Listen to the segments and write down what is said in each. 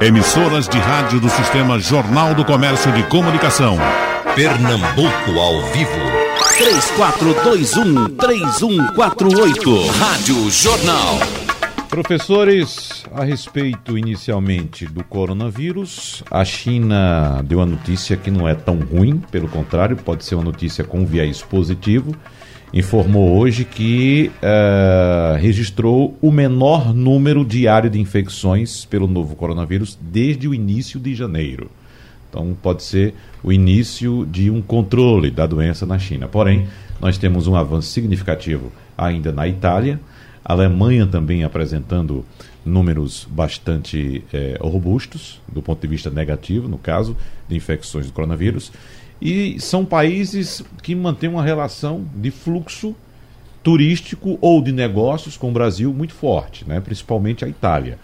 Emissoras de rádio do Sistema Jornal do Comércio de Comunicação. Pernambuco ao vivo. 3421-3148. Rádio Jornal. Professores, a respeito inicialmente do coronavírus, a China deu a notícia que não é tão ruim, pelo contrário, pode ser uma notícia com viés positivo. Informou hoje que uh, registrou o menor número diário de infecções pelo novo coronavírus desde o início de janeiro. Então, pode ser o início de um controle da doença na China. Porém, nós temos um avanço significativo ainda na Itália a Alemanha também apresentando números bastante é, robustos, do ponto de vista negativo, no caso de infecções do coronavírus. E são países que mantêm uma relação de fluxo turístico ou de negócios com o Brasil muito forte, né? principalmente a Itália.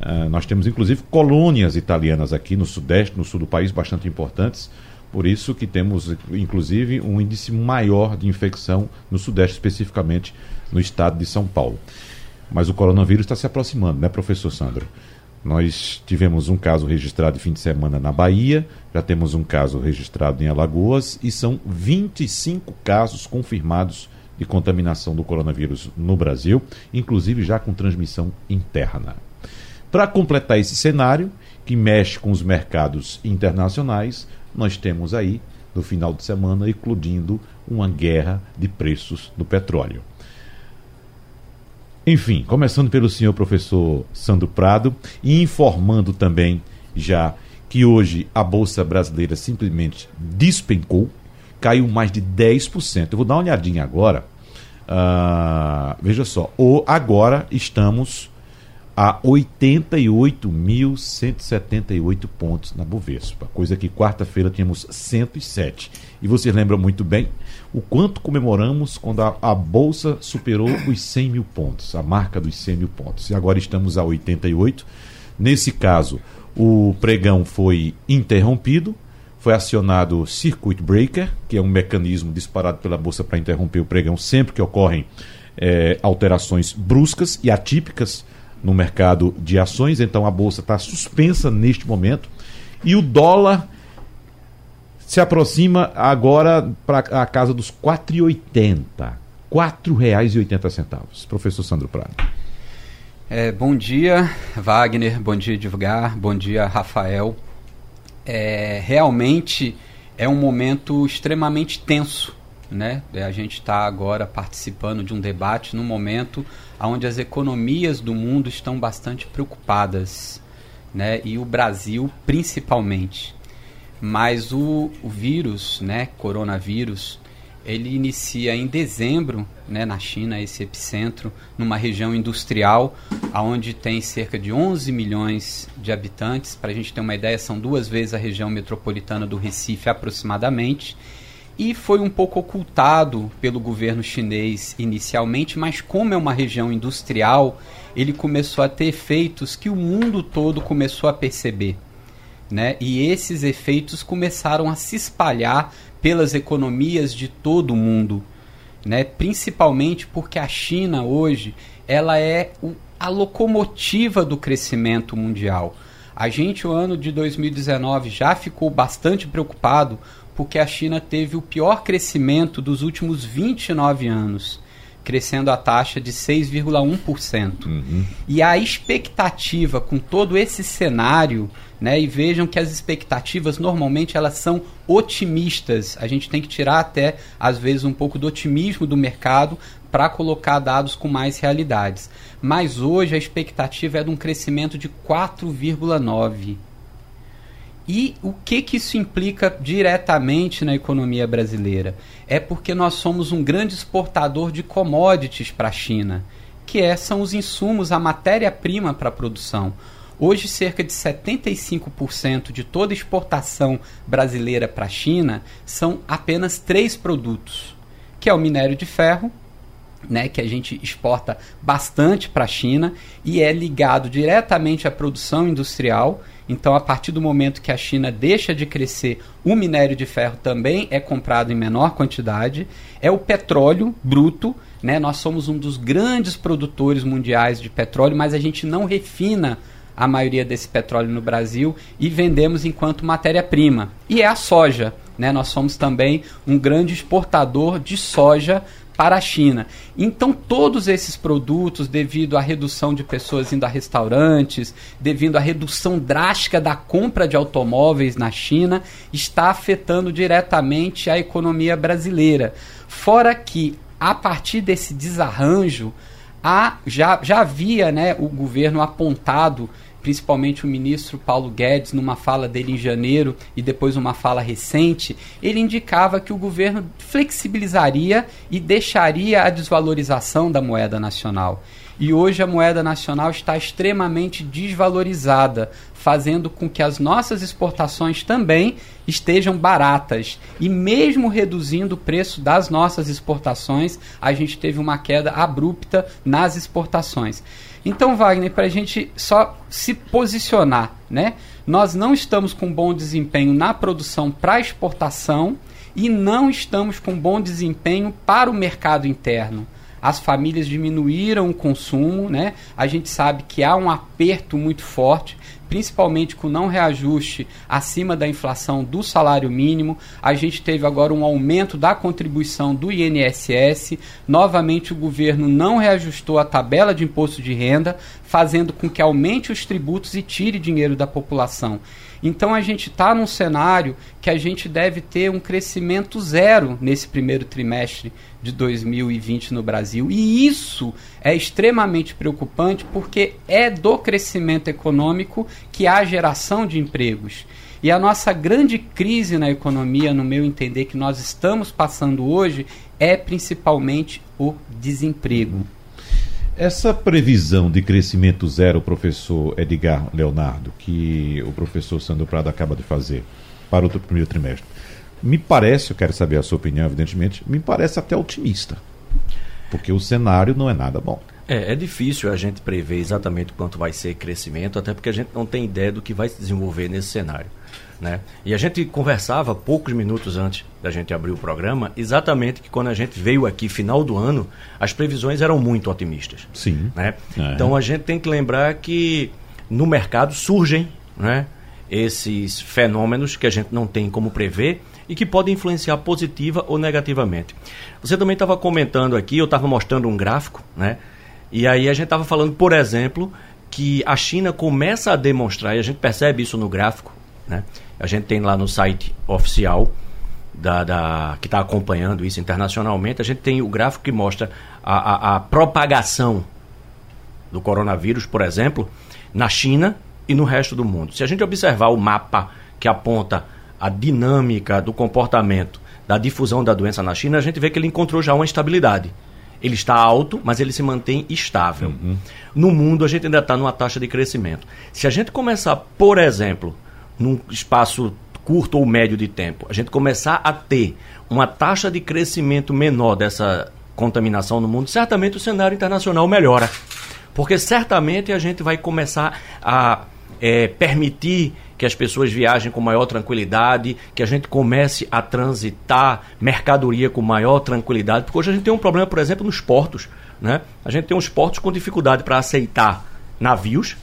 Uh, nós temos inclusive colônias italianas aqui no sudeste, no sul do país, bastante importantes. Por isso que temos, inclusive, um índice maior de infecção no sudeste, especificamente no estado de São Paulo. Mas o coronavírus está se aproximando, né, professor Sandro? Nós tivemos um caso registrado fim de semana na Bahia, já temos um caso registrado em Alagoas e são 25 casos confirmados de contaminação do coronavírus no Brasil, inclusive já com transmissão interna. Para completar esse cenário, que mexe com os mercados internacionais, nós temos aí, no final de semana, eclodindo uma guerra de preços do petróleo. Enfim, começando pelo senhor professor Sandro Prado e informando também já que hoje a Bolsa Brasileira simplesmente despencou, caiu mais de 10%. Eu vou dar uma olhadinha agora. Uh, veja só, o, agora estamos a 88.178 pontos na Bovespa, coisa que quarta-feira tínhamos 107. E vocês lembram muito bem o quanto comemoramos quando a, a, Bolsa superou os 100 mil pontos, a marca dos 100 mil pontos. E agora estamos a 88. Nesse caso, o pregão foi interrompido, foi acionado o Circuit Breaker, que é um mecanismo disparado pela Bolsa para interromper o pregão sempre que ocorrem é, alterações bruscas e atípicas no mercado de ações. Então a Bolsa está suspensa neste momento. E o dólar se aproxima agora para a casa dos R$ 4,80. R$ 4,80. Professor Sandro Prado. É, bom dia, Wagner. Bom dia, Divulgar. Bom dia, Rafael. É, realmente é um momento extremamente tenso. Né? A gente está agora participando de um debate num momento onde as economias do mundo estão bastante preocupadas. Né? E o Brasil principalmente. Mas o, o vírus, né, coronavírus, ele inicia em dezembro, né, na China, esse epicentro, numa região industrial, onde tem cerca de 11 milhões de habitantes. Para a gente ter uma ideia, são duas vezes a região metropolitana do Recife, aproximadamente. E foi um pouco ocultado pelo governo chinês inicialmente, mas como é uma região industrial, ele começou a ter efeitos que o mundo todo começou a perceber né? E esses efeitos começaram a se espalhar pelas economias de todo o mundo, né? Principalmente porque a China hoje ela é o, a locomotiva do crescimento mundial. A gente, o ano de 2019, já ficou bastante preocupado porque a China teve o pior crescimento dos últimos 29 anos crescendo a taxa de 6,1%. Uhum. E a expectativa com todo esse cenário, né, e vejam que as expectativas normalmente elas são otimistas. A gente tem que tirar até às vezes um pouco do otimismo do mercado para colocar dados com mais realidades. Mas hoje a expectativa é de um crescimento de 4,9 e o que, que isso implica diretamente na economia brasileira? É porque nós somos um grande exportador de commodities para a China, que é, são os insumos, a matéria-prima para a produção. Hoje, cerca de 75% de toda exportação brasileira para a China são apenas três produtos, que é o minério de ferro, né, que a gente exporta bastante para a China e é ligado diretamente à produção industrial então, a partir do momento que a China deixa de crescer, o minério de ferro também é comprado em menor quantidade. É o petróleo bruto, né? Nós somos um dos grandes produtores mundiais de petróleo, mas a gente não refina a maioria desse petróleo no Brasil e vendemos enquanto matéria-prima. E é a soja. Né? Nós somos também um grande exportador de soja para a China. Então, todos esses produtos, devido à redução de pessoas indo a restaurantes, devido à redução drástica da compra de automóveis na China, está afetando diretamente a economia brasileira. Fora que, a partir desse desarranjo, há, já, já havia né, o governo apontado principalmente o ministro Paulo Guedes, numa fala dele em janeiro e depois uma fala recente, ele indicava que o governo flexibilizaria e deixaria a desvalorização da moeda nacional. E hoje a moeda nacional está extremamente desvalorizada, fazendo com que as nossas exportações também estejam baratas. E mesmo reduzindo o preço das nossas exportações, a gente teve uma queda abrupta nas exportações. Então, Wagner, para a gente só se posicionar, né? Nós não estamos com bom desempenho na produção para exportação e não estamos com bom desempenho para o mercado interno. As famílias diminuíram o consumo, né? A gente sabe que há um aperto muito forte principalmente com não reajuste acima da inflação do salário mínimo. A gente teve agora um aumento da contribuição do INSS. Novamente, o governo não reajustou a tabela de imposto de renda, fazendo com que aumente os tributos e tire dinheiro da população. Então a gente está num cenário que a gente deve ter um crescimento zero nesse primeiro trimestre de 2020 no Brasil. E isso é extremamente preocupante porque é do crescimento econômico que há geração de empregos. E a nossa grande crise na economia, no meu entender, que nós estamos passando hoje, é principalmente o desemprego. Essa previsão de crescimento zero, professor Edgar Leonardo, que o professor Sandro Prado acaba de fazer para o primeiro trimestre, me parece, eu quero saber a sua opinião, evidentemente, me parece até otimista. Porque o cenário não é nada bom. É, é difícil a gente prever exatamente quanto vai ser crescimento, até porque a gente não tem ideia do que vai se desenvolver nesse cenário. Né? E a gente conversava poucos minutos antes da gente abrir o programa, exatamente que quando a gente veio aqui final do ano, as previsões eram muito otimistas. Sim. Né? É. Então a gente tem que lembrar que no mercado surgem né, esses fenômenos que a gente não tem como prever e que podem influenciar positiva ou negativamente. Você também estava comentando aqui, eu estava mostrando um gráfico, né? E aí a gente estava falando, por exemplo, que a China começa a demonstrar, e a gente percebe isso no gráfico, né? A gente tem lá no site oficial da, da que está acompanhando isso internacionalmente, a gente tem o gráfico que mostra a, a, a propagação do coronavírus, por exemplo, na China e no resto do mundo. Se a gente observar o mapa que aponta a dinâmica do comportamento da difusão da doença na China, a gente vê que ele encontrou já uma estabilidade. Ele está alto, mas ele se mantém estável. Uhum. No mundo, a gente ainda está numa taxa de crescimento. Se a gente começar, por exemplo, num espaço curto ou médio de tempo, a gente começar a ter uma taxa de crescimento menor dessa contaminação no mundo, certamente o cenário internacional melhora. Porque certamente a gente vai começar a é, permitir que as pessoas viajem com maior tranquilidade, que a gente comece a transitar mercadoria com maior tranquilidade, porque hoje a gente tem um problema, por exemplo, nos portos. Né? A gente tem uns portos com dificuldade para aceitar navios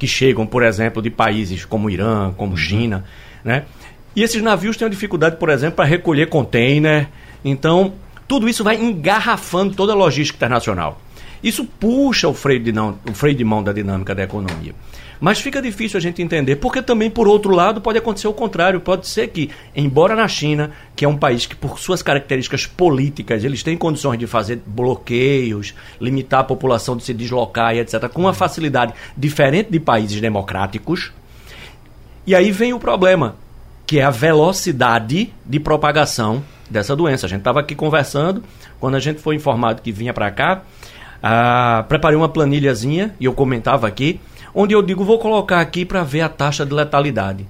que chegam, por exemplo, de países como Irã, como uhum. China, né? E esses navios têm dificuldade, por exemplo, para recolher container. Então, tudo isso vai engarrafando toda a logística internacional. Isso puxa o freio de, não, o freio de mão da dinâmica da economia. Mas fica difícil a gente entender, porque também, por outro lado, pode acontecer o contrário. Pode ser que, embora na China, que é um país que, por suas características políticas, eles têm condições de fazer bloqueios, limitar a população de se deslocar e etc., com uma facilidade diferente de países democráticos. E aí vem o problema, que é a velocidade de propagação dessa doença. A gente estava aqui conversando, quando a gente foi informado que vinha para cá, ah, preparei uma planilhazinha e eu comentava aqui onde eu digo, vou colocar aqui para ver a taxa de letalidade.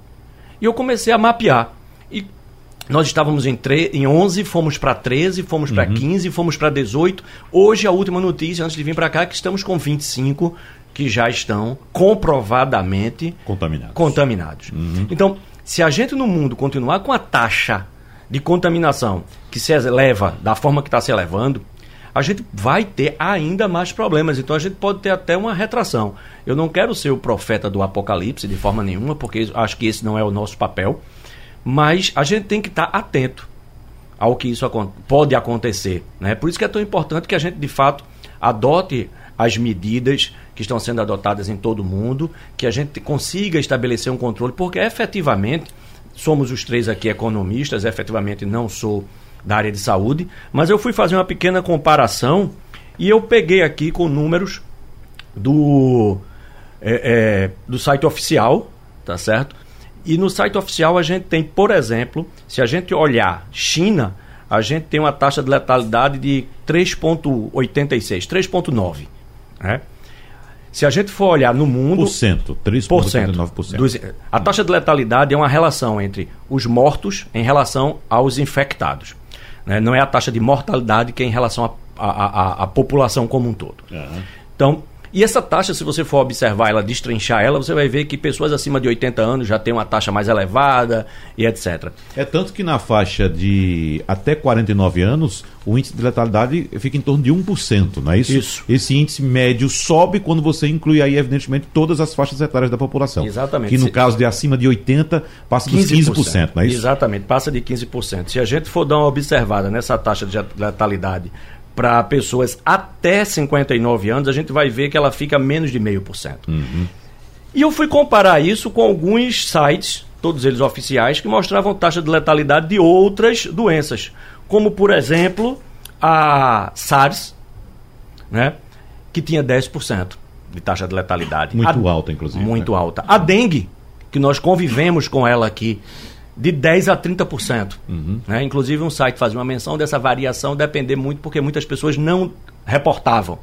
E eu comecei a mapear. E nós estávamos em, em 11, fomos para 13, fomos para uhum. 15, fomos para 18. Hoje, a última notícia, antes de vir para cá, é que estamos com 25 que já estão comprovadamente contaminados. contaminados. Uhum. Então, se a gente no mundo continuar com a taxa de contaminação que se eleva da forma que está se elevando, a gente vai ter ainda mais problemas. Então a gente pode ter até uma retração. Eu não quero ser o profeta do apocalipse de forma nenhuma, porque acho que esse não é o nosso papel. Mas a gente tem que estar atento ao que isso pode acontecer. Né? Por isso que é tão importante que a gente, de fato, adote as medidas que estão sendo adotadas em todo o mundo, que a gente consiga estabelecer um controle, porque efetivamente somos os três aqui economistas, efetivamente não sou da área de saúde, mas eu fui fazer uma pequena comparação e eu peguei aqui com números do, é, é, do site oficial, tá certo? E no site oficial a gente tem, por exemplo, se a gente olhar China, a gente tem uma taxa de letalidade de 3,86, 3,9. Né? Se a gente for olhar no mundo. Por cento, 3,89%. A taxa de letalidade é uma relação entre os mortos em relação aos infectados. Né? Não é a taxa de mortalidade que é em relação à população como um todo. Uhum. Então, e essa taxa, se você for observar ela, destrinchar ela, você vai ver que pessoas acima de 80 anos já têm uma taxa mais elevada e etc. É tanto que na faixa de até 49 anos, o índice de letalidade fica em torno de 1%, não é isso? Isso. Esse índice médio sobe quando você inclui aí, evidentemente, todas as faixas etárias da população. Exatamente. Que no se... caso de acima de 80, passa 15%, dos 15%, não é isso? Exatamente, passa de 15%. Se a gente for dar uma observada nessa taxa de letalidade para pessoas até 59 anos, a gente vai ver que ela fica menos de meio por cento. Uhum. E eu fui comparar isso com alguns sites, todos eles oficiais, que mostravam taxa de letalidade de outras doenças, como por exemplo a SARS, né, que tinha 10% de taxa de letalidade. Muito a, alta, inclusive. Muito né? alta. A dengue, que nós convivemos com ela aqui, de 10% a 30%. Uhum. Né? Inclusive, um site fazia uma menção dessa variação depender muito porque muitas pessoas não reportavam.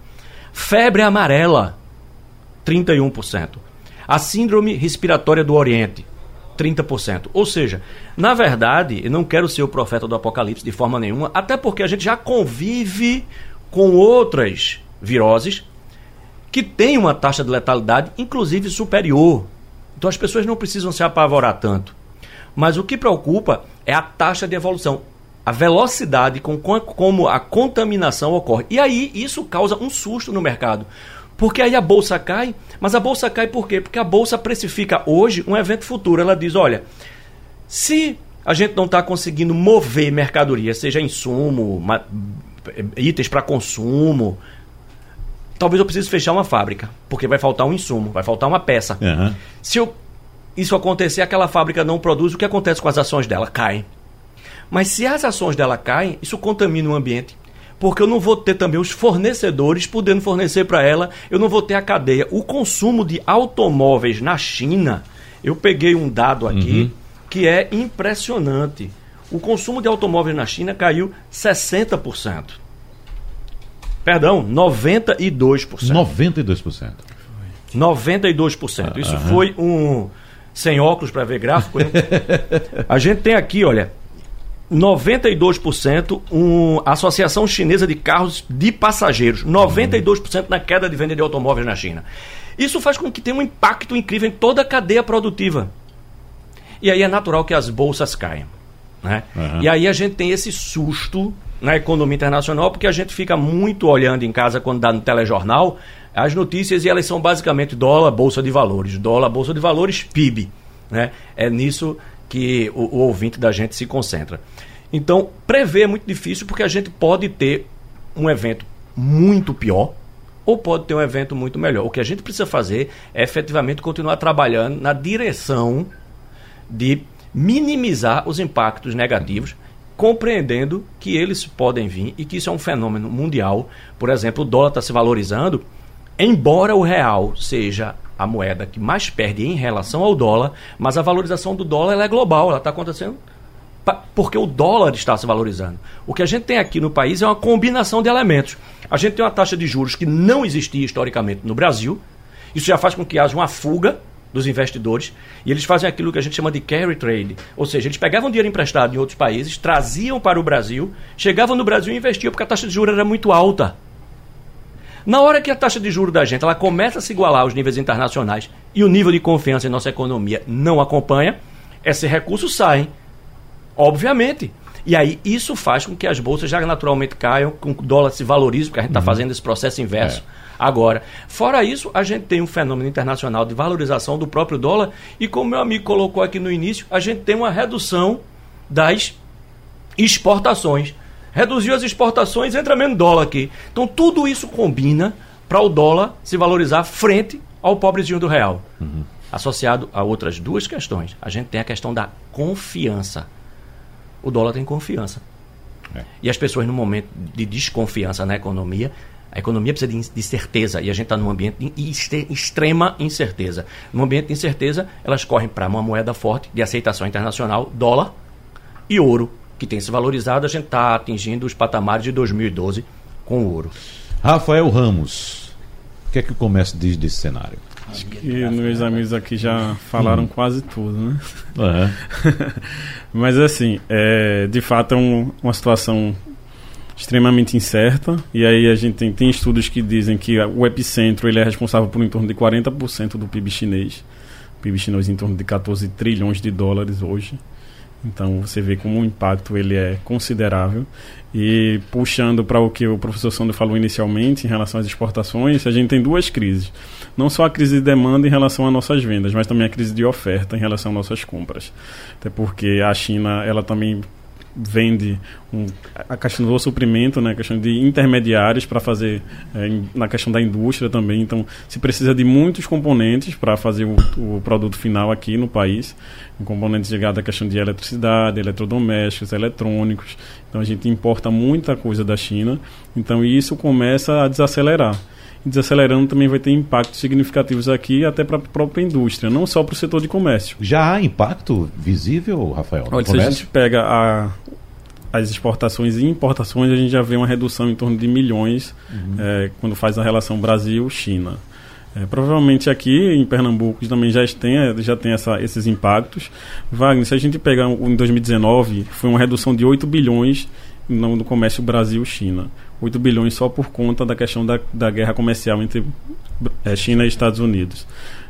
Febre amarela, 31%. A síndrome respiratória do Oriente, 30%. Ou seja, na verdade, eu não quero ser o profeta do apocalipse de forma nenhuma, até porque a gente já convive com outras viroses que têm uma taxa de letalidade, inclusive superior. Então as pessoas não precisam se apavorar tanto. Mas o que preocupa é a taxa de evolução, a velocidade com como a contaminação ocorre. E aí isso causa um susto no mercado. Porque aí a bolsa cai, mas a bolsa cai por quê? Porque a bolsa precifica hoje um evento futuro. Ela diz: olha, se a gente não está conseguindo mover mercadoria, seja insumo, itens para consumo, talvez eu precise fechar uma fábrica, porque vai faltar um insumo, vai faltar uma peça. Uhum. Se eu isso acontecer, aquela fábrica não produz, o que acontece com as ações dela? Caem. Mas se as ações dela caem, isso contamina o ambiente. Porque eu não vou ter também os fornecedores podendo fornecer para ela, eu não vou ter a cadeia. O consumo de automóveis na China, eu peguei um dado aqui uhum. que é impressionante. O consumo de automóveis na China caiu 60%. Perdão, 92%. 92%. 92%. Isso uhum. foi um sem óculos para ver gráfico, né? A gente tem aqui, olha, 92% uma Associação Chinesa de Carros de Passageiros, 92% na queda de venda de automóveis na China. Isso faz com que tenha um impacto incrível em toda a cadeia produtiva. E aí é natural que as bolsas caiam. Né? Uhum. E aí a gente tem esse susto na economia internacional, porque a gente fica muito olhando em casa quando dá no telejornal as notícias e elas são basicamente dólar, bolsa de valores, dólar, bolsa de valores, PIB. Né? É nisso que o, o ouvinte da gente se concentra. Então, prever é muito difícil porque a gente pode ter um evento muito pior ou pode ter um evento muito melhor. O que a gente precisa fazer é efetivamente continuar trabalhando na direção de minimizar os impactos negativos, compreendendo que eles podem vir e que isso é um fenômeno mundial. Por exemplo, o dólar está se valorizando Embora o real seja a moeda que mais perde em relação ao dólar, mas a valorização do dólar é global, ela está acontecendo porque o dólar está se valorizando. O que a gente tem aqui no país é uma combinação de elementos. A gente tem uma taxa de juros que não existia historicamente no Brasil. Isso já faz com que haja uma fuga dos investidores e eles fazem aquilo que a gente chama de carry trade, ou seja, eles pegavam dinheiro emprestado em outros países, traziam para o Brasil, chegavam no Brasil e investiam porque a taxa de juros era muito alta. Na hora que a taxa de juros da gente ela começa a se igualar aos níveis internacionais e o nível de confiança em nossa economia não acompanha, esses recursos saem. Obviamente. E aí isso faz com que as bolsas já naturalmente caiam, com que o dólar se valorize, porque a gente está fazendo esse processo inverso. É. Agora, fora isso, a gente tem um fenômeno internacional de valorização do próprio dólar e, como meu amigo colocou aqui no início, a gente tem uma redução das exportações. Reduziu as exportações, entra menos dólar aqui. Então, tudo isso combina para o dólar se valorizar frente ao pobrezinho do real. Uhum. Associado a outras duas questões. A gente tem a questão da confiança. O dólar tem confiança. É. E as pessoas, no momento de desconfiança na economia, a economia precisa de, de certeza e a gente está num ambiente de extrema incerteza. No ambiente de incerteza, elas correm para uma moeda forte de aceitação internacional, dólar e ouro, que tem se valorizado. A gente está atingindo os patamares de 2012 com o ouro. Rafael Ramos, o que é que o comércio diz desse cenário? Acho que meus amigos aqui já falaram hum. quase tudo, né? Uhum. Mas assim, é, de fato é um, uma situação extremamente incerta. E aí a gente tem, tem estudos que dizem que o epicentro ele é responsável por em torno de 40% do PIB chinês. O PIB chinês em torno de 14 trilhões de dólares hoje. Então você vê como o impacto ele é considerável. E puxando para o que o professor Sandro falou inicialmente em relação às exportações, a gente tem duas crises. Não só a crise de demanda em relação às nossas vendas, mas também a crise de oferta em relação às nossas compras. Até porque a China ela também vende um, a questão do suprimento, né, a questão de intermediários para fazer é, na questão da indústria também. Então, se precisa de muitos componentes para fazer o, o, produto final aqui no país, componentes ligados à questão de eletricidade, eletrodomésticos, eletrônicos. Então, a gente importa muita coisa da China. Então, isso começa a desacelerar desacelerando também vai ter impactos significativos aqui até para a própria indústria, não só para o setor de comércio. Já há impacto visível, Rafael? Olha, se a gente pega a, as exportações e importações, a gente já vê uma redução em torno de milhões uhum. é, quando faz a relação Brasil-China. É, provavelmente aqui em Pernambuco também já tem, já tem essa, esses impactos. Wagner, se a gente pegar em 2019, foi uma redução de 8 bilhões no, no comércio Brasil-China. 8 bilhões só por conta da questão da, da guerra comercial entre é, China e Estados Unidos.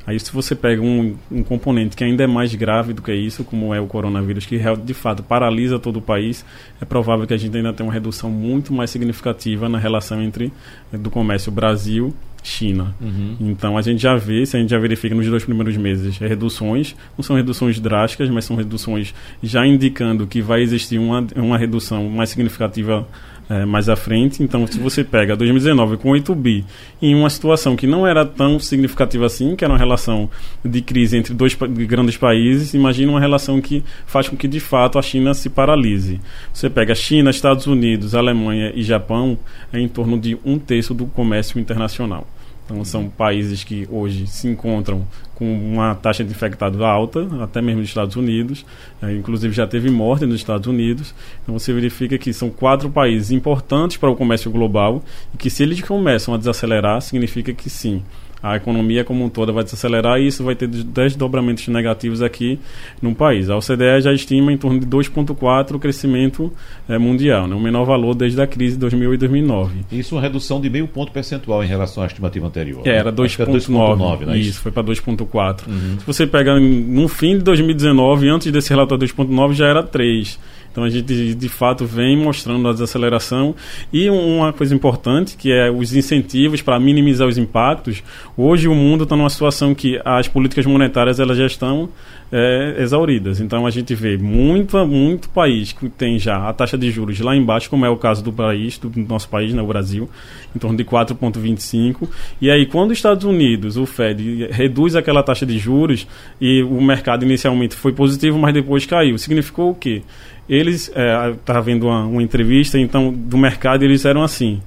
Aí se você pega um, um componente que ainda é mais grave do que isso, como é o coronavírus, que de fato paralisa todo o país, é provável que a gente ainda tenha uma redução muito mais significativa na relação entre do comércio Brasil China. Uhum. Então a gente já vê, se a gente já verifica nos dois primeiros meses, é reduções, não são reduções drásticas, mas são reduções já indicando que vai existir uma, uma redução mais significativa é, mais à frente. Então, se você pega 2019 com 8 bi em uma situação que não era tão significativa assim, que era uma relação de crise entre dois grandes países, imagina uma relação que faz com que de fato a China se paralise. Você pega China, Estados Unidos, Alemanha e Japão, é em torno de um terço do comércio internacional. Então, são países que hoje se encontram com uma taxa de infectados alta, até mesmo nos Estados Unidos. É, inclusive, já teve morte nos Estados Unidos. Então, você verifica que são quatro países importantes para o comércio global e que, se eles começam a desacelerar, significa que sim, a economia como um todo vai desacelerar e isso vai ter desdobramentos negativos aqui no país. A OCDE já estima em torno de 2,4% o crescimento é, mundial, né? o menor valor desde a crise de 2008 e 2009. Isso uma redução de meio ponto percentual em relação à estimativa anterior. É, era 2,9%. Né? Isso, foi para 2,4%. Uhum. Se você pegar no fim de 2019, antes desse relatório 2,9%, já era 3%. Então a gente de fato vem mostrando a desaceleração e uma coisa importante que é os incentivos para minimizar os impactos. Hoje o mundo está numa situação que as políticas monetárias elas já estão é, exauridas. Então a gente vê muito, muito país que tem já a taxa de juros lá embaixo, como é o caso do país, do nosso país, né, o Brasil, em torno de 4,25. E aí, quando os Estados Unidos, o Fed, reduz aquela taxa de juros e o mercado inicialmente foi positivo, mas depois caiu, significou o quê? eles é, estava vendo uma, uma, entrevista então do mercado eles eram assim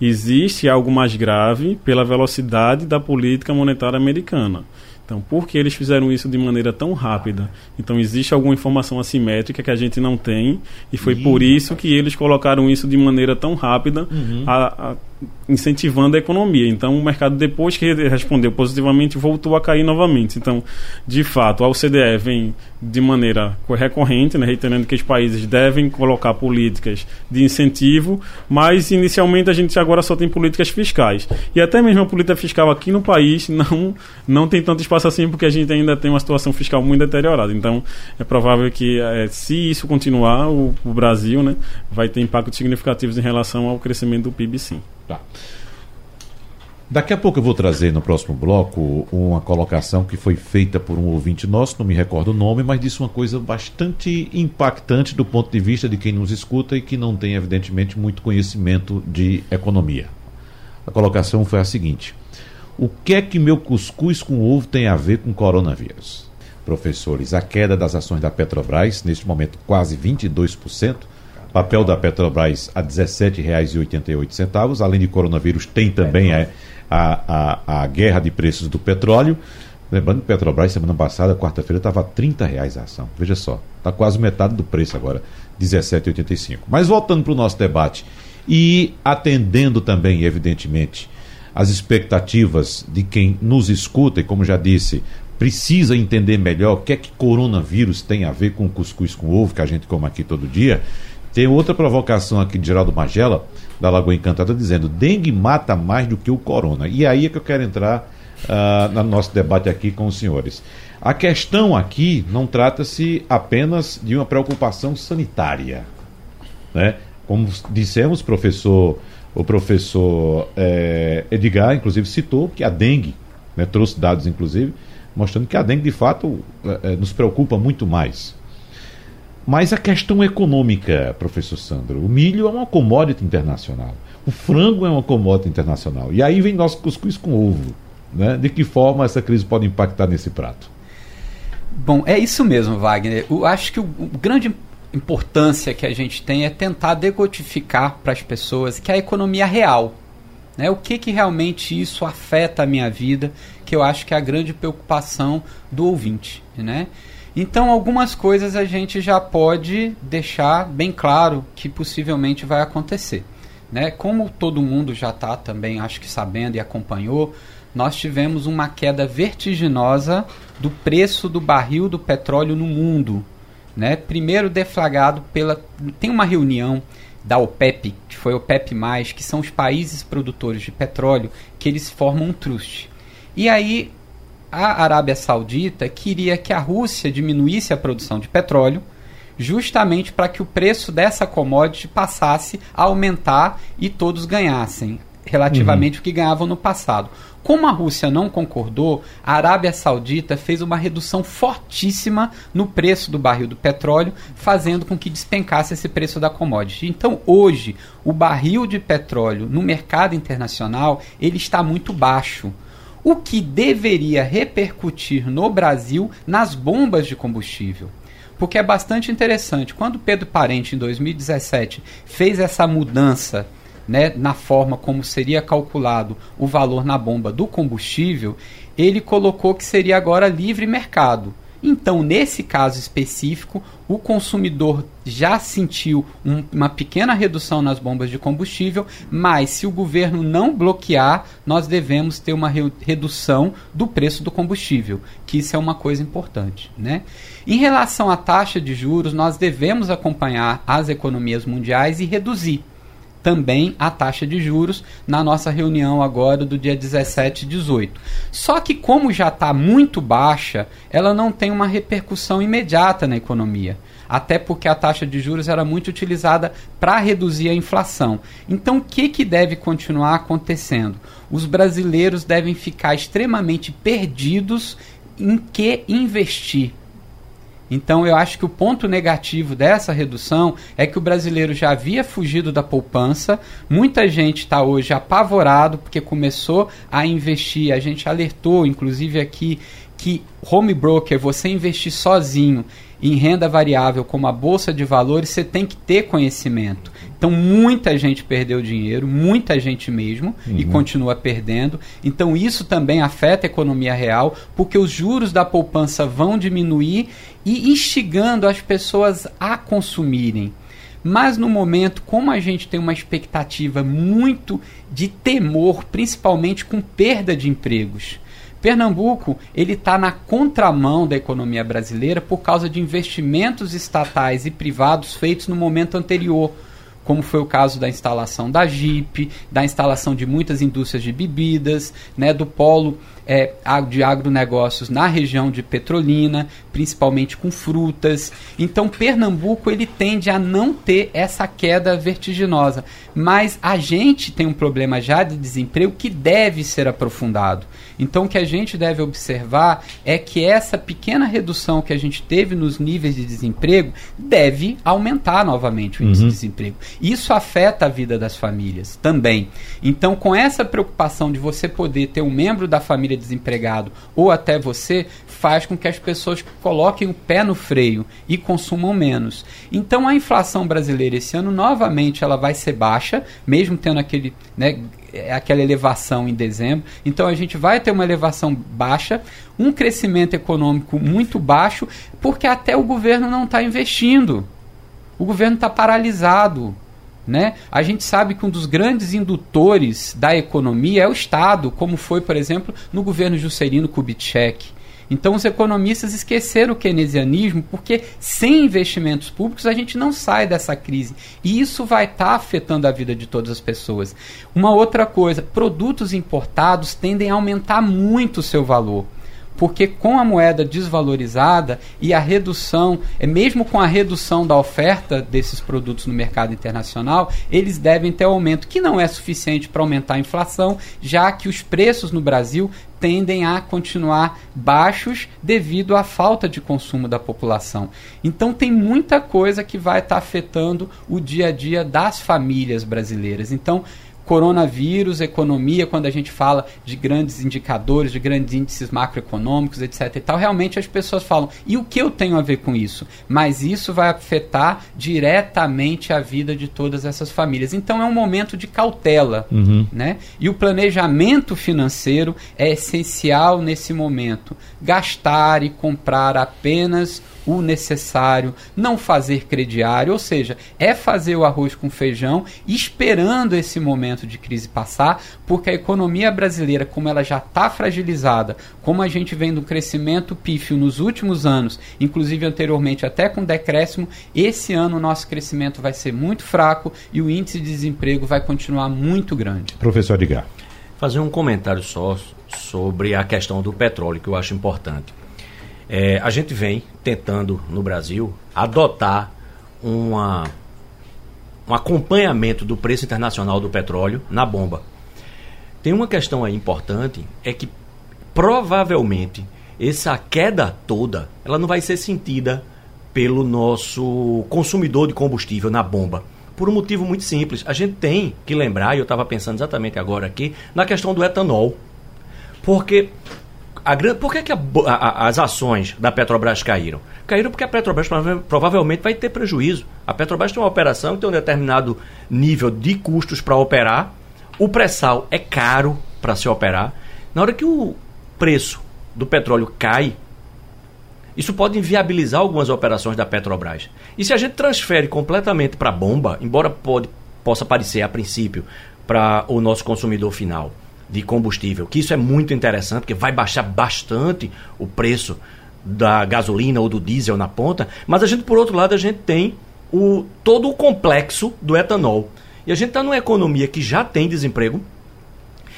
existe algo mais grave pela velocidade da política monetária americana então por que eles fizeram isso de maneira tão rápida então existe alguma informação assimétrica que a gente não tem e foi por isso que eles colocaram isso de maneira tão rápida uhum. a, a incentivando a economia. Então, o mercado, depois que respondeu positivamente, voltou a cair novamente. Então, de fato, a OCDE vem de maneira recorrente, né, reiterando que os países devem colocar políticas de incentivo, mas inicialmente a gente agora só tem políticas fiscais. E até mesmo a política fiscal aqui no país não, não tem tanto espaço assim, porque a gente ainda tem uma situação fiscal muito deteriorada. Então, é provável que, é, se isso continuar, o, o Brasil né, vai ter impactos significativos em relação ao crescimento do PIB, sim. Tá. Daqui a pouco eu vou trazer no próximo bloco uma colocação que foi feita por um ouvinte nosso, não me recordo o nome, mas disse uma coisa bastante impactante do ponto de vista de quem nos escuta e que não tem, evidentemente, muito conhecimento de economia. A colocação foi a seguinte: O que é que meu cuscuz com ovo tem a ver com coronavírus? Professores, a queda das ações da Petrobras, neste momento quase 22%, papel da Petrobras a R$ 17,88. Além de coronavírus, tem também a, a, a, a, guerra de preços do petróleo. Lembrando que Petrobras, semana passada, quarta-feira, estava a R$ reais a ação. Veja só, está quase metade do preço agora, R$ 17,85. Mas voltando para o nosso debate e atendendo também, evidentemente, as expectativas de quem nos escuta e, como já disse, precisa entender melhor o que é que coronavírus tem a ver com cuscuz com ovo, que a gente come aqui todo dia. Tem outra provocação aqui de Geraldo Magela, da Lagoa Encantada, dizendo: dengue mata mais do que o corona. E aí é que eu quero entrar uh, no nosso debate aqui com os senhores. A questão aqui não trata-se apenas de uma preocupação sanitária. Né? Como dissemos, professor, o professor é, Edgar, inclusive, citou que a dengue, né, trouxe dados, inclusive, mostrando que a dengue, de fato, é, nos preocupa muito mais. Mas a questão econômica, professor Sandro, o milho é uma commodity internacional, o frango é uma commodity internacional. E aí vem nosso cuscuz com ovo. Né? De que forma essa crise pode impactar nesse prato? Bom, é isso mesmo, Wagner. Eu acho que o, o grande importância que a gente tem é tentar degotificar para as pessoas que a economia real, né? O que, que realmente isso afeta a minha vida, que eu acho que é a grande preocupação do ouvinte, né? Então, algumas coisas a gente já pode deixar bem claro que possivelmente vai acontecer. Né? Como todo mundo já está também, acho que sabendo e acompanhou, nós tivemos uma queda vertiginosa do preço do barril do petróleo no mundo. Né? Primeiro deflagrado pela. Tem uma reunião da OPEP, que foi OPEP, que são os países produtores de petróleo, que eles formam um trust. E aí a Arábia Saudita queria que a Rússia diminuísse a produção de petróleo, justamente para que o preço dessa commodity passasse a aumentar e todos ganhassem relativamente uhum. o que ganhavam no passado. Como a Rússia não concordou, a Arábia Saudita fez uma redução fortíssima no preço do barril do petróleo, fazendo com que despencasse esse preço da commodity. Então, hoje, o barril de petróleo no mercado internacional, ele está muito baixo o que deveria repercutir no Brasil nas bombas de combustível. Porque é bastante interessante. Quando Pedro Parente, em 2017, fez essa mudança né, na forma como seria calculado o valor na bomba do combustível, ele colocou que seria agora livre mercado. Então, nesse caso específico, o consumidor já sentiu um, uma pequena redução nas bombas de combustível, mas se o governo não bloquear, nós devemos ter uma re redução do preço do combustível, que isso é uma coisa importante. Né? Em relação à taxa de juros, nós devemos acompanhar as economias mundiais e reduzir também a taxa de juros na nossa reunião agora do dia 17 e 18. Só que, como já está muito baixa, ela não tem uma repercussão imediata na economia. Até porque a taxa de juros era muito utilizada para reduzir a inflação. Então, o que, que deve continuar acontecendo? Os brasileiros devem ficar extremamente perdidos em que investir então eu acho que o ponto negativo dessa redução é que o brasileiro já havia fugido da poupança, muita gente está hoje apavorado porque começou a investir, a gente alertou, inclusive aqui, que home broker, você investir sozinho em renda variável como a bolsa de valores, você tem que ter conhecimento. Então, muita gente perdeu dinheiro, muita gente mesmo, uhum. e continua perdendo. Então, isso também afeta a economia real, porque os juros da poupança vão diminuir e instigando as pessoas a consumirem. Mas no momento, como a gente tem uma expectativa muito de temor, principalmente com perda de empregos, Pernambuco ele está na contramão da economia brasileira por causa de investimentos estatais e privados feitos no momento anterior como foi o caso da instalação da Jeep, da instalação de muitas indústrias de bebidas, né, do polo é, de agronegócios na região de Petrolina, principalmente com frutas. Então, Pernambuco ele tende a não ter essa queda vertiginosa, mas a gente tem um problema já de desemprego que deve ser aprofundado. Então, o que a gente deve observar é que essa pequena redução que a gente teve nos níveis de desemprego deve aumentar novamente o índice uhum. de desemprego. Isso afeta a vida das famílias também. Então, com essa preocupação de você poder ter um membro da família desempregado ou até você, faz com que as pessoas coloquem o pé no freio e consumam menos. Então, a inflação brasileira esse ano, novamente, ela vai ser baixa, mesmo tendo aquele. Né, é aquela elevação em dezembro. Então a gente vai ter uma elevação baixa, um crescimento econômico muito baixo, porque até o governo não está investindo. O governo está paralisado. Né? A gente sabe que um dos grandes indutores da economia é o Estado, como foi, por exemplo, no governo Juscelino Kubitschek. Então os economistas esqueceram o keynesianismo porque sem investimentos públicos a gente não sai dessa crise. E isso vai estar tá afetando a vida de todas as pessoas. Uma outra coisa, produtos importados tendem a aumentar muito o seu valor porque com a moeda desvalorizada e a redução, é mesmo com a redução da oferta desses produtos no mercado internacional, eles devem ter aumento que não é suficiente para aumentar a inflação, já que os preços no Brasil tendem a continuar baixos devido à falta de consumo da população. Então tem muita coisa que vai estar tá afetando o dia a dia das famílias brasileiras. Então coronavírus, economia, quando a gente fala de grandes indicadores, de grandes índices macroeconômicos, etc. e tal, realmente as pessoas falam, e o que eu tenho a ver com isso? Mas isso vai afetar diretamente a vida de todas essas famílias. Então é um momento de cautela, uhum. né? E o planejamento financeiro é essencial nesse momento. Gastar e comprar apenas o necessário, não fazer crediário, ou seja, é fazer o arroz com feijão esperando esse momento de crise passar, porque a economia brasileira, como ela já está fragilizada, como a gente vem do crescimento pífio nos últimos anos, inclusive anteriormente até com decréscimo, esse ano o nosso crescimento vai ser muito fraco e o índice de desemprego vai continuar muito grande. Professor Edgar. Fazer um comentário só sobre a questão do petróleo, que eu acho importante. É, a gente vem tentando no Brasil adotar uma, um acompanhamento do preço internacional do petróleo na bomba. Tem uma questão aí importante, é que provavelmente essa queda toda ela não vai ser sentida pelo nosso consumidor de combustível na bomba. Por um motivo muito simples. A gente tem que lembrar, e eu estava pensando exatamente agora aqui, na questão do etanol. Porque a, por que, que a, a, as ações da Petrobras caíram? Caíram porque a Petrobras provavelmente vai ter prejuízo. A Petrobras tem uma operação que tem um determinado nível de custos para operar. O pré-sal é caro para se operar. Na hora que o preço do petróleo cai, isso pode inviabilizar algumas operações da Petrobras. E se a gente transfere completamente para a bomba, embora pode, possa parecer a princípio para o nosso consumidor final, de combustível, que isso é muito interessante, porque vai baixar bastante o preço da gasolina ou do diesel na ponta, mas a gente, por outro lado, a gente tem o, todo o complexo do etanol. E a gente está numa economia que já tem desemprego.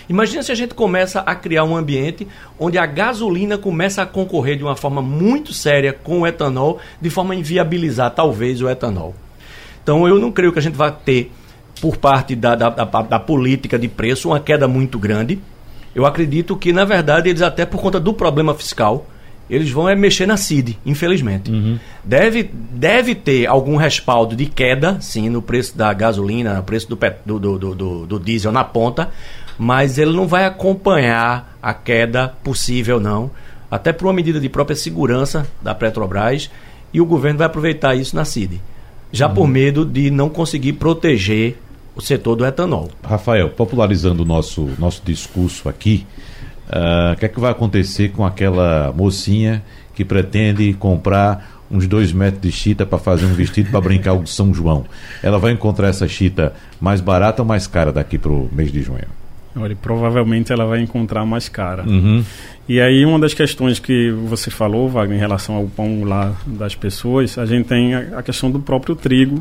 Imagina se a gente começa a criar um ambiente onde a gasolina começa a concorrer de uma forma muito séria com o etanol, de forma a inviabilizar talvez o etanol. Então eu não creio que a gente vá ter por parte da, da, da, da política de preço uma queda muito grande. Eu acredito que, na verdade, eles até por conta do problema fiscal, eles vão é mexer na CID, infelizmente. Uhum. Deve, deve ter algum respaldo de queda, sim, no preço da gasolina, no preço do, do, do, do, do diesel na ponta, mas ele não vai acompanhar a queda possível, não. Até por uma medida de própria segurança da Petrobras, e o governo vai aproveitar isso na CID. Já uhum. por medo de não conseguir proteger o setor do etanol. Rafael, popularizando o nosso, nosso discurso aqui, uh, o que é que vai acontecer com aquela mocinha que pretende comprar uns dois metros de chita para fazer um vestido para brincar o São João. Ela vai encontrar essa chita mais barata ou mais cara daqui para o mês de junho? Olha, provavelmente ela vai encontrar mais cara. Uhum. E aí uma das questões que você falou, Wagner, em relação ao pão lá das pessoas, a gente tem a, a questão do próprio trigo,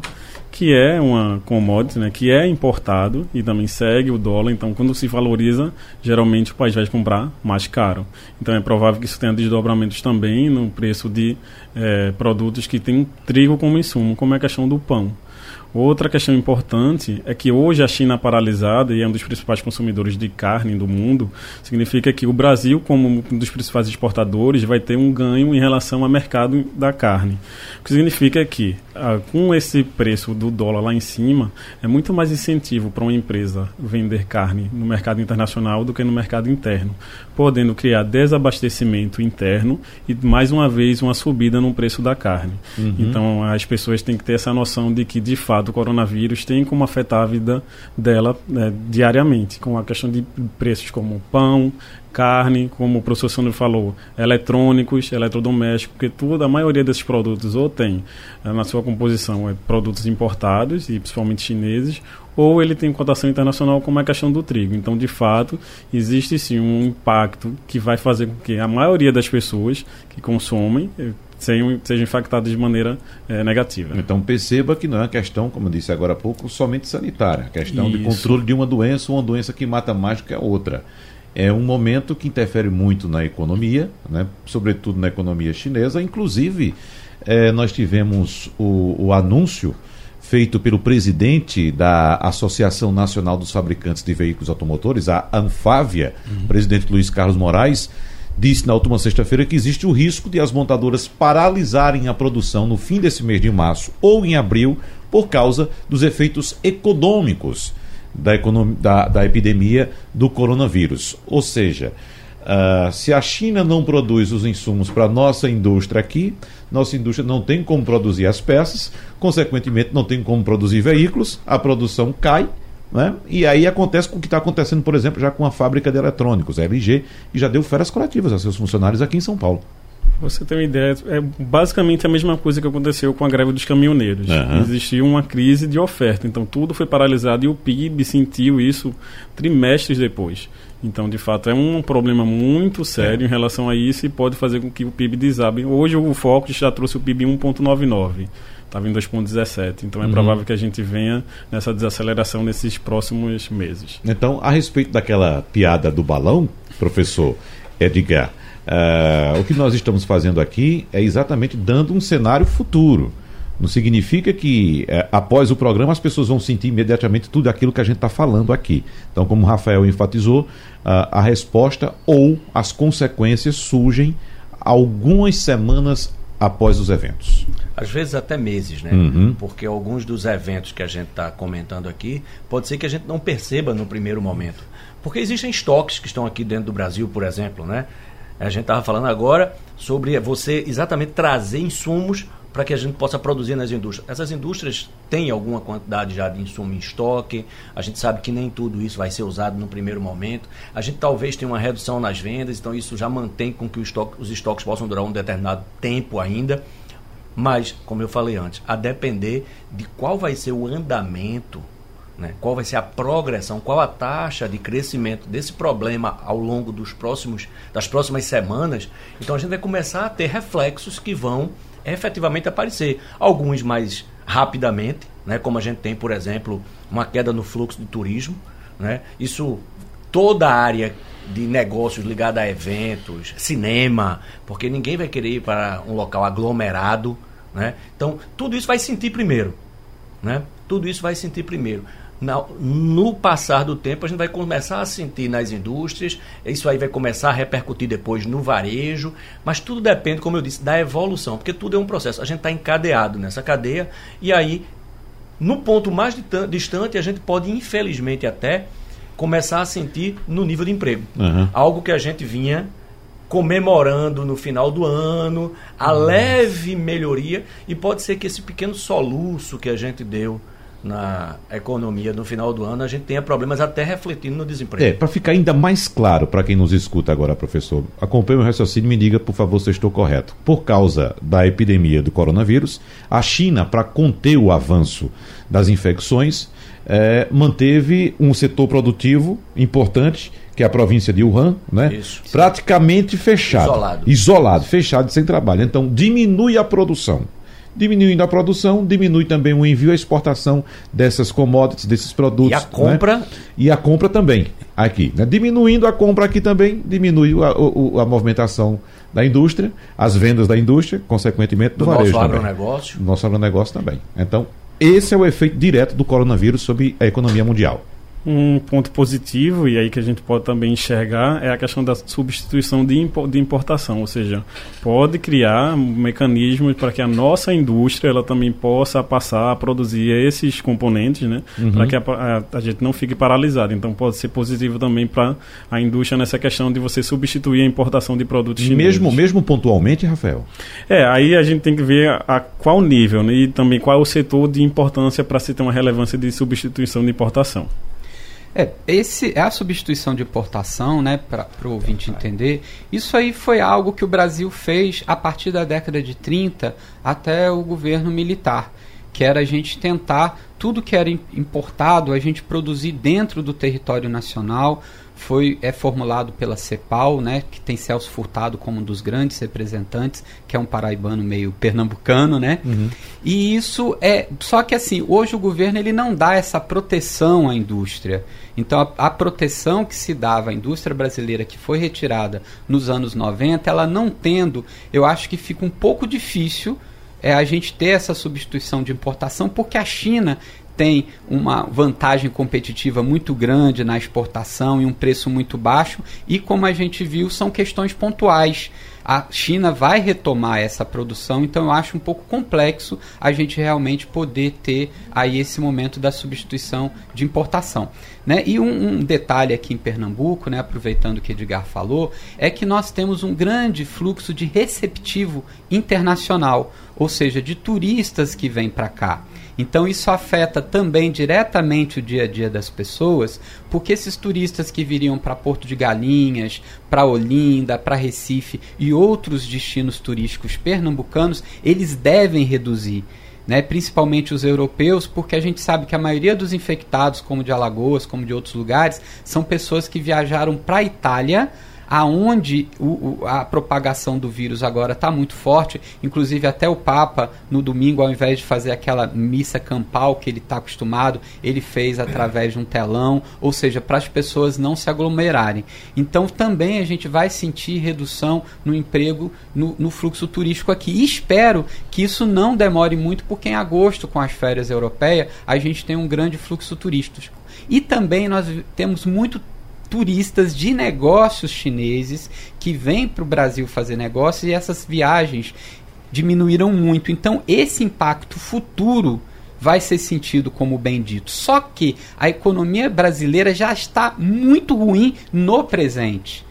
que é uma commodity, né, que é importado e também segue o dólar. Então, quando se valoriza, geralmente o país vai comprar mais caro. Então, é provável que isso tenha desdobramentos também no preço de eh, produtos que têm trigo como insumo, como é a questão do pão. Outra questão importante é que hoje a China paralisada e é um dos principais consumidores de carne do mundo, significa que o Brasil, como um dos principais exportadores, vai ter um ganho em relação ao mercado da carne. O que significa que, ah, com esse preço do dólar lá em cima, é muito mais incentivo para uma empresa vender carne no mercado internacional do que no mercado interno, podendo criar desabastecimento interno e, mais uma vez, uma subida no preço da carne. Uhum. Então, as pessoas têm que ter essa noção de que, de fato, o coronavírus tem como afetar a vida dela né, diariamente, com a questão de preços como pão, carne, como o professor Sandro falou, eletrônicos, eletrodomésticos, porque toda a maioria desses produtos ou tem eh, na sua composição é, produtos importados e principalmente chineses, ou ele tem cotação internacional como é a questão do trigo. Então, de fato, existe sim um impacto que vai fazer com que a maioria das pessoas que consomem eh, sejam, sejam infectadas de maneira eh, negativa. Então perceba que não é uma questão, como eu disse agora há pouco, somente sanitária. É questão de Isso. controle de uma doença, uma doença que mata mais do que a outra. É um momento que interfere muito na economia, né? sobretudo na economia chinesa. Inclusive, eh, nós tivemos o, o anúncio feito pelo presidente da Associação Nacional dos Fabricantes de Veículos Automotores, a Anfávia, o presidente Luiz Carlos Moraes, disse na última sexta-feira que existe o risco de as montadoras paralisarem a produção no fim desse mês de março ou em abril por causa dos efeitos econômicos da, econom- da- da epidemia do coronavírus. Ou seja, ah, se a China não produz os insumos para nossa indústria aqui, nossa indústria não tem como produzir as peças, consequentemente não tem como produzir veículos, a produção cai. Né? E aí acontece com o que está acontecendo, por exemplo, já com a fábrica de eletrônicos, a LG, que já deu férias coletivas a seus funcionários aqui em São Paulo. Você tem uma ideia, é basicamente a mesma coisa que aconteceu com a greve dos caminhoneiros. Aham. Existiu uma crise de oferta, então tudo foi paralisado e o PIB sentiu isso trimestres depois. Então, de fato, é um problema muito sério em relação a isso e pode fazer com que o PIB desabe. Hoje o Focus já trouxe o PIB 1.99, estava em 2.17, então é Uhum. provável que a gente venha nessa desaceleração nesses próximos meses. Então, a respeito daquela piada do balão, professor Edgar, ah, o que nós estamos fazendo aqui é exatamente dando um cenário futuro. Não significa que eh, após o programa as pessoas vão sentir imediatamente tudo aquilo que a gente está falando aqui. Então, como o Rafael enfatizou, ah, a resposta ou as consequências surgem algumas semanas após os eventos. Às vezes até meses, né? Uhum. Porque alguns dos eventos que a gente está comentando aqui, pode ser que a gente não perceba no primeiro momento. Porque existem estoques que estão aqui dentro do Brasil, por exemplo, né? A gente estava falando agora sobre você exatamente trazer insumos para que a gente possa produzir nas indústrias. Essas indústrias têm alguma quantidade já de insumo em estoque, a gente sabe que nem tudo isso vai ser usado no primeiro momento. A gente talvez tenha uma redução nas vendas, então isso já mantém com que estoque- os estoques possam durar um determinado tempo ainda. Mas, como eu falei antes, a depender de qual vai ser o andamento, né, qual vai ser a progressão, qual a taxa de crescimento desse problema ao longo dos próximos, das próximas semanas, então a gente vai começar a ter reflexos que vão efetivamente aparecer. Alguns mais rapidamente, né, como a gente tem, por exemplo, uma queda no fluxo de turismo. Né, isso toda a área de negócios ligada a eventos, cinema, porque ninguém vai querer ir para um local aglomerado, né? Então, tudo isso vai sentir primeiro, né? Tudo isso vai sentir primeiro. Na- no passar do tempo, a gente vai começar a sentir nas indústrias, isso aí vai começar a repercutir depois no varejo, mas tudo depende, como eu disse, da evolução, porque tudo é um processo. A gente está encadeado nessa cadeia, e aí, no ponto mais distante, a gente pode, infelizmente, até começar a sentir no nível de emprego. Uhum. Algo que a gente vinha comemorando no final do ano, a leve melhoria, e pode ser que esse pequeno soluço que a gente deu na economia no final do ano, a gente tenha problemas até refletindo no desemprego. É, para ficar ainda mais claro para quem nos escuta agora, professor, acompanhe o raciocínio e me diga, por favor, se eu estou correto. Por causa da epidemia do coronavírus, a China, para conter o avanço das infecções, é, manteve um setor produtivo importante, que é a província de Wuhan, né? Isso. praticamente fechado. Isolado. Isolado, fechado, sem trabalho. Então, diminui a produção. Diminuindo a produção, diminui também o envio e a exportação dessas commodities, desses produtos. E a né? compra? E a compra também, aqui. Né? Diminuindo a compra aqui também, diminui a, o- a movimentação da indústria, as vendas da indústria, consequentemente do, Do varejo nosso também. agronegócio. Do nosso agronegócio também. Então, esse é o efeito direto do coronavírus sobre a economia mundial. Um ponto positivo, e aí que a gente pode também enxergar, é a questão da substituição de, de importação, ou seja, pode criar mecanismos para que a nossa indústria ela também possa passar a produzir esses componentes, né, para que a, a- a gente não fique paralisado. Então pode ser positivo também para a indústria nessa questão de você substituir a importação de produtos chineses. Mesmo, mesmo pontualmente, Rafael? É, aí a gente tem que ver a, a qual nível né, e também qual é o setor de importância para se ter uma relevância de substituição de importação. É, esse é a substituição de importação, né, para o ouvinte entender. Isso aí foi algo que o Brasil fez a partir da década de 30 até o governo militar, que era a gente tentar tudo que era im- importado, a gente produzir dentro do território nacional. Foi é formulado pela CEPAL, né, que tem Celso Furtado como um dos grandes representantes, que é um paraibano meio pernambucano, né? E isso é. Só que assim, hoje o governo ele não dá essa proteção à indústria. Então a, a proteção que se dava à indústria brasileira, que foi retirada nos anos 90, ela não tendo, eu acho que fica um pouco difícil é, a gente ter essa substituição de importação, porque a China tem uma vantagem competitiva muito grande na exportação e um preço muito baixo, e como a gente viu, são questões pontuais. A China vai retomar essa produção, então eu acho um pouco complexo a gente realmente poder ter aí esse momento da substituição de importação. Né? E um, um detalhe aqui em Pernambuco, né, aproveitando o que Edgar falou, é que nós temos um grande fluxo de receptivo internacional, ou seja, de turistas que vêm para cá. Então isso afeta também diretamente o dia a dia das pessoas, porque esses turistas que viriam para Porto de Galinhas, para Olinda, para Recife e outros destinos turísticos pernambucanos, eles devem reduzir. Né, principalmente os europeus, porque a gente sabe que a maioria dos infectados, como de Alagoas, como de outros lugares, são pessoas que viajaram para a Itália, aonde o, o- a propagação do vírus agora está muito forte. Inclusive até o Papa no domingo, ao invés de fazer aquela missa campal que ele está acostumado, ele fez através de um telão, ou seja, para as pessoas não se aglomerarem. Então também a gente vai sentir redução no emprego, no, no fluxo turístico aqui. E espero que isso não demore muito, porque em agosto, com as férias europeias, a gente tem um grande fluxo turístico. E também nós temos muito turistas de negócios chineses que vêm para o Brasil fazer negócios e essas viagens diminuíram muito. Então, esse impacto futuro vai ser sentido como bem dito. Só que a economia brasileira já está muito ruim no presente.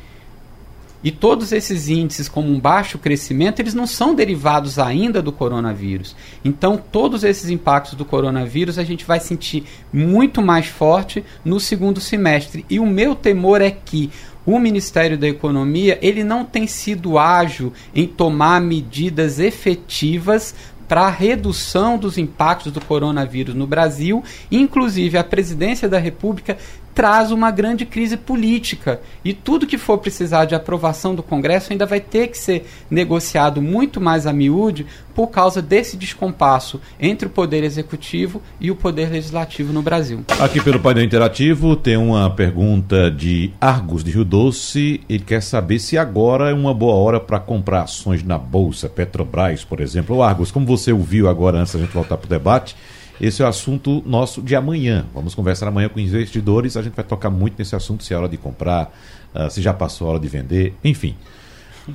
E todos esses índices, como um baixo crescimento, eles não são derivados ainda do coronavírus. Então, todos esses impactos do coronavírus a gente vai sentir muito mais forte no segundo semestre. E o meu temor é que o Ministério da Economia ele não tem sido ágil em tomar medidas efetivas para a redução dos impactos do coronavírus no Brasil. Inclusive, a presidência da República traz uma grande crise política. E tudo que for precisar de aprovação do Congresso ainda vai ter que ser negociado muito mais a miúde por causa desse descompasso entre o Poder Executivo e o Poder Legislativo no Brasil. Aqui pelo painel interativo tem uma pergunta de Argos de Rio Doce. Ele quer saber se agora é uma boa hora para comprar ações na Bolsa, Petrobras, por exemplo. Argos, como você ouviu agora, antes da gente voltar para o debate, esse é o assunto nosso de amanhã. Vamos conversar amanhã com investidores. A gente vai tocar muito nesse assunto, se é hora de comprar, ah, se já passou a hora de vender, enfim.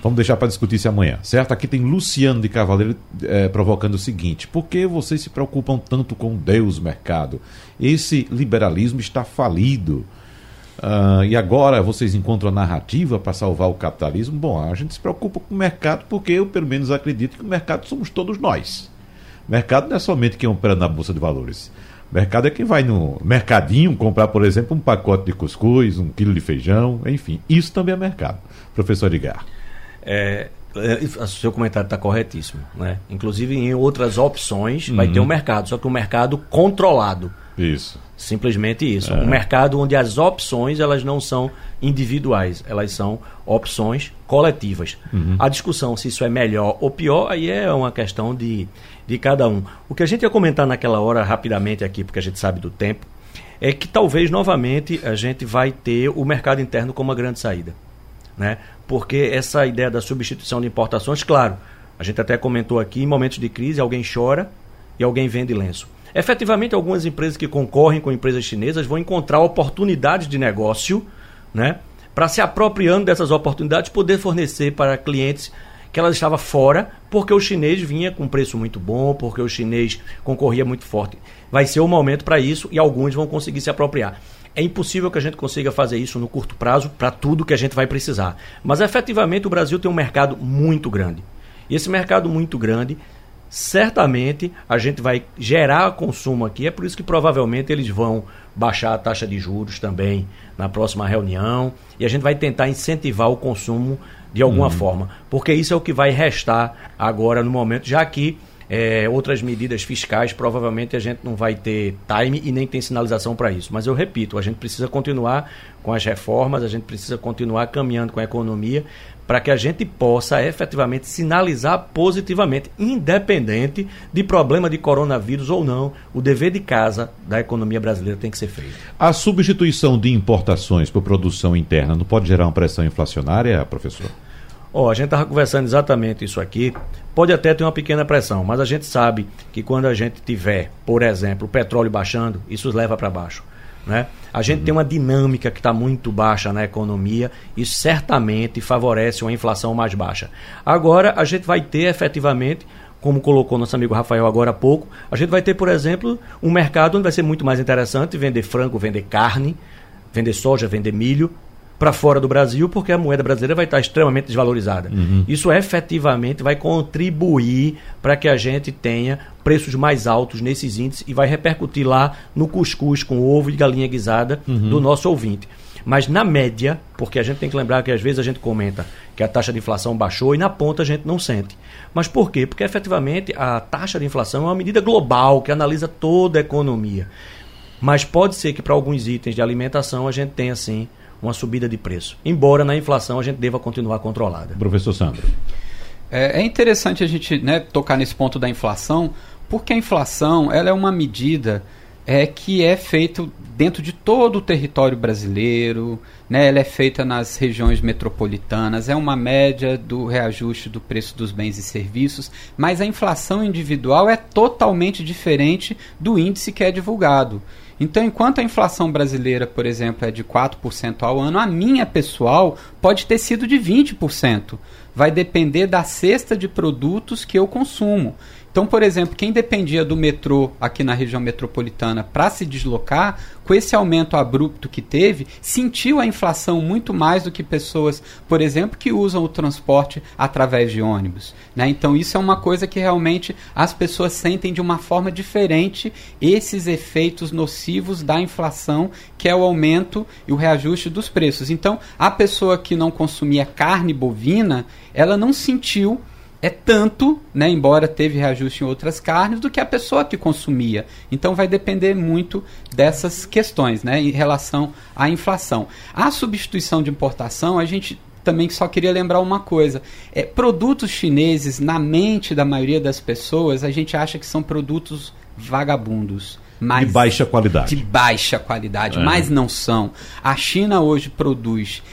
Vamos deixar para discutir isso amanhã, certo? Aqui tem Luciano de Cavaleiro eh, provocando o seguinte: por que vocês se preocupam tanto com Deus, mercado? Esse liberalismo está falido. Ah, e agora vocês encontram a narrativa para salvar o capitalismo? Bom, a gente se preocupa com o mercado porque eu, pelo menos, acredito que o mercado somos todos nós. Mercado não é somente quem opera na Bolsa de Valores. Mercado é quem vai no mercadinho comprar, por exemplo, um pacote de cuscuz, um quilo de feijão, enfim. Isso também é mercado. Professor Edgar. É, é o seu comentário está corretíssimo. Né? Inclusive, em outras opções, uhum. vai ter um mercado, só que um mercado controlado. Isso. Simplesmente isso. É. Um mercado onde as opções elas não são individuais, elas são opções coletivas. Uhum. A discussão se isso é melhor ou pior, aí é uma questão de, de cada um. O que a gente ia comentar naquela hora, rapidamente aqui, porque a gente sabe do tempo, é que talvez novamente a gente vai ter o mercado interno como uma grande saída. Né? Porque essa ideia da substituição de importações, claro, a gente até comentou aqui, em momentos de crise, alguém chora e alguém vende lenço. Efetivamente, algumas empresas que concorrem com empresas chinesas vão encontrar oportunidades de negócio, né? Para se apropriando dessas oportunidades, poder fornecer para clientes que ela estava fora, porque o chinês vinha com preço muito bom, porque o chinês concorria muito forte. Vai ser o momento para isso e alguns vão conseguir se apropriar. É impossível que a gente consiga fazer isso no curto prazo para tudo que a gente vai precisar. Mas efetivamente o Brasil tem um mercado muito grande. E esse mercado muito grande certamente a gente vai gerar consumo aqui. É por isso que provavelmente eles vão baixar a taxa de juros também na próxima reunião e a gente vai tentar incentivar o consumo de alguma uhum. forma, porque isso é o que vai restar agora no momento, já que é, outras medidas fiscais, provavelmente a gente não vai ter time e nem tem sinalização para isso. Mas eu repito, a gente precisa continuar com as reformas, a gente precisa continuar caminhando com a economia para que a gente possa efetivamente sinalizar positivamente, independente de problema de coronavírus ou não, o dever de casa da economia brasileira tem que ser feito. A substituição de importações por produção interna não pode gerar uma pressão inflacionária, professor? Oh, a gente estava conversando exatamente isso aqui. Pode até ter uma pequena pressão, mas a gente sabe que quando a gente tiver, por exemplo, o petróleo baixando, isso leva para baixo. Né? A gente uhum. tem uma dinâmica que está muito baixa na economia, isso certamente favorece uma inflação mais baixa. Agora, a gente vai ter efetivamente, como colocou nosso amigo Rafael agora há pouco, a gente vai ter, por exemplo, um mercado onde vai ser muito mais interessante vender frango, vender carne, vender soja, vender milho, para fora do Brasil, porque a moeda brasileira vai estar extremamente desvalorizada. Uhum. Isso efetivamente vai contribuir para que a gente tenha preços mais altos nesses índices e vai repercutir lá no cuscuz com ovo e galinha guisada uhum. do nosso ouvinte. Mas na média, porque a gente tem que lembrar que às vezes a gente comenta que a taxa de inflação baixou e na ponta a gente não sente. Mas por quê? Porque efetivamente a taxa de inflação é uma medida global que analisa toda a economia. Mas pode ser que para alguns itens de alimentação a gente tenha sim uma subida de preço. Embora na inflação a gente deva continuar controlada. Professor Sandro. É, é interessante a gente né, tocar nesse ponto da inflação, porque a inflação ela é uma medida é, que é feita dentro de todo o território brasileiro, né, ela é feita nas regiões metropolitanas, é uma média do reajuste do preço dos bens e serviços, mas a inflação individual é totalmente diferente do índice que é divulgado. Então, enquanto a inflação brasileira, por exemplo, é de 4% ao ano, a minha pessoal pode ter sido de 20%. Vai depender da cesta de produtos que eu consumo. Então, por exemplo, quem dependia do metrô aqui na região metropolitana para se deslocar, com esse aumento abrupto que teve, sentiu a inflação muito mais do que pessoas, por exemplo, que usam o transporte através de ônibus. Né? Então, isso é uma coisa que realmente as pessoas sentem de uma forma diferente esses efeitos nocivos da inflação, que é o aumento e o reajuste dos preços. Então, a pessoa que não consumia carne bovina, ela não sentiu é tanto, né, embora teve reajuste em outras carnes, do que a pessoa que consumia. Então vai depender muito dessas questões né, em relação à inflação. A substituição de importação, a gente também só queria lembrar uma coisa. É, produtos chineses, na mente da maioria das pessoas, a gente acha que são produtos vagabundos. Mas de baixa qualidade. De baixa qualidade, é. mas não são. A China hoje produz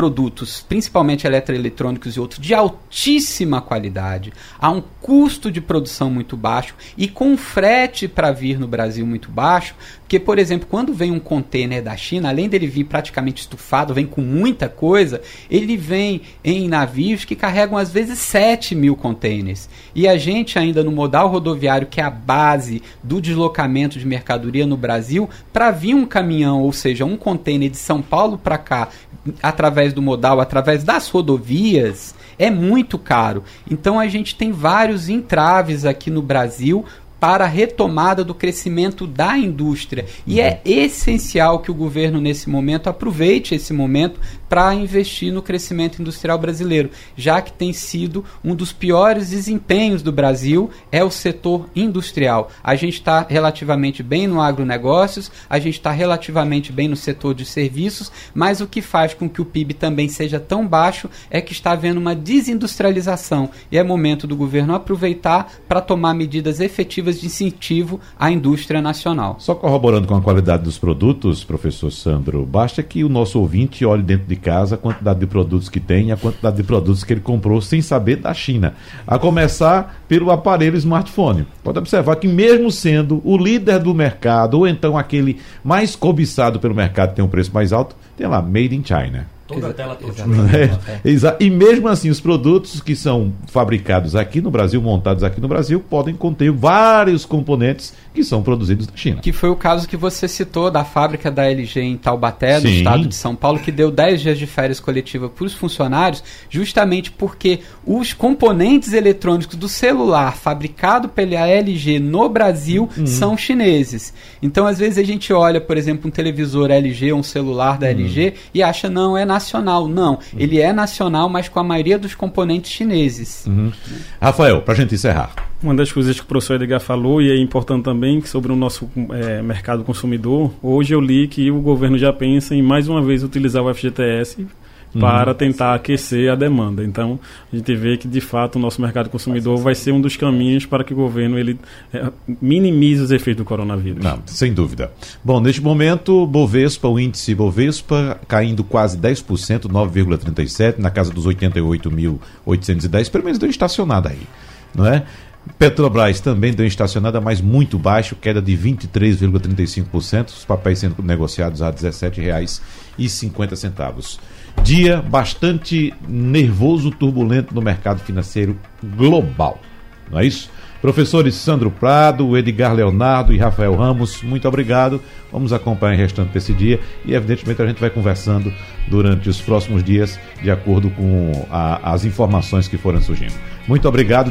produtos, principalmente eletroeletrônicos e outros, de altíssima qualidade, a um custo de produção muito baixo e com frete para vir no Brasil muito baixo, porque, por exemplo, quando vem um container da China, além dele vir praticamente estufado, vem com muita coisa, ele vem em navios que carregam às vezes 7 mil containers. E a gente ainda no modal rodoviário, que é a base do deslocamento de mercadoria no Brasil, para vir um caminhão, ou seja, um container de São Paulo para cá, através do modal, através das rodovias, é muito caro. Então a gente tem vários entraves aqui no Brasil para a retomada do crescimento da indústria. E é essencial que o governo, nesse momento, aproveite esse momento para investir no crescimento industrial brasileiro, já que tem sido um dos piores desempenhos do Brasil é o setor industrial. A gente está relativamente bem no agronegócios, a gente está relativamente bem no setor de serviços, mas o que faz com que o PIB também seja tão baixo é que está havendo uma desindustrialização e é momento do governo aproveitar para tomar medidas efetivas de incentivo à indústria nacional. Só corroborando com a qualidade dos produtos, professor Sandro, basta que o nosso ouvinte olhe dentro de casa a quantidade de produtos que tem e a quantidade de produtos que ele comprou sem saber da China. A começar pelo aparelho smartphone. Pode observar que mesmo sendo o líder do mercado, ou então aquele mais cobiçado pelo mercado, tem um preço mais alto, tem lá, Made in China. Toda a tela toda. É, exa- e mesmo assim, os produtos que são fabricados aqui no Brasil, montados aqui no Brasil, podem conter vários componentes que são produzidos na China. Que foi o caso que você citou da fábrica da LG em Taubaté, no Sim. estado de São Paulo, que deu 10 dias de férias coletiva para os funcionários, justamente porque os componentes eletrônicos do celular fabricado pela LG no Brasil são chineses. Então, às vezes, a gente olha, por exemplo, um televisor LG, um celular da LG, e acha, não, é nacional. Não, ele é nacional, mas com a maioria dos componentes chineses. Rafael, para a gente encerrar. Uma das coisas que o professor Edgar falou, e é importante também, sobre o nosso eh, mercado consumidor, hoje eu li que o governo já pensa em mais uma vez utilizar o FGTS para tentar aquecer a demanda. Então, a gente vê que, de fato, o nosso mercado consumidor vai ser um dos caminhos para que o governo ele, eh, minimize os efeitos do coronavírus. Não, sem dúvida. Bom, neste momento, Bovespa, o índice Bovespa caindo quase 10%, 9,37%, na casa dos 88.810, pelo menos deu estacionada aí, não é? Petrobras também deu estacionada, mas muito baixo, queda de 23,35%, os papéis sendo negociados a R$ 17,50. Dia bastante nervoso, turbulento no mercado financeiro global, não é isso? Professores Sandro Prado, Edgar Leonardo e Rafael Ramos, muito obrigado. Vamos acompanhar o restante desse dia e, evidentemente, a gente vai conversando durante os próximos dias, de acordo com a- as informações que forem surgindo. Muito obrigado.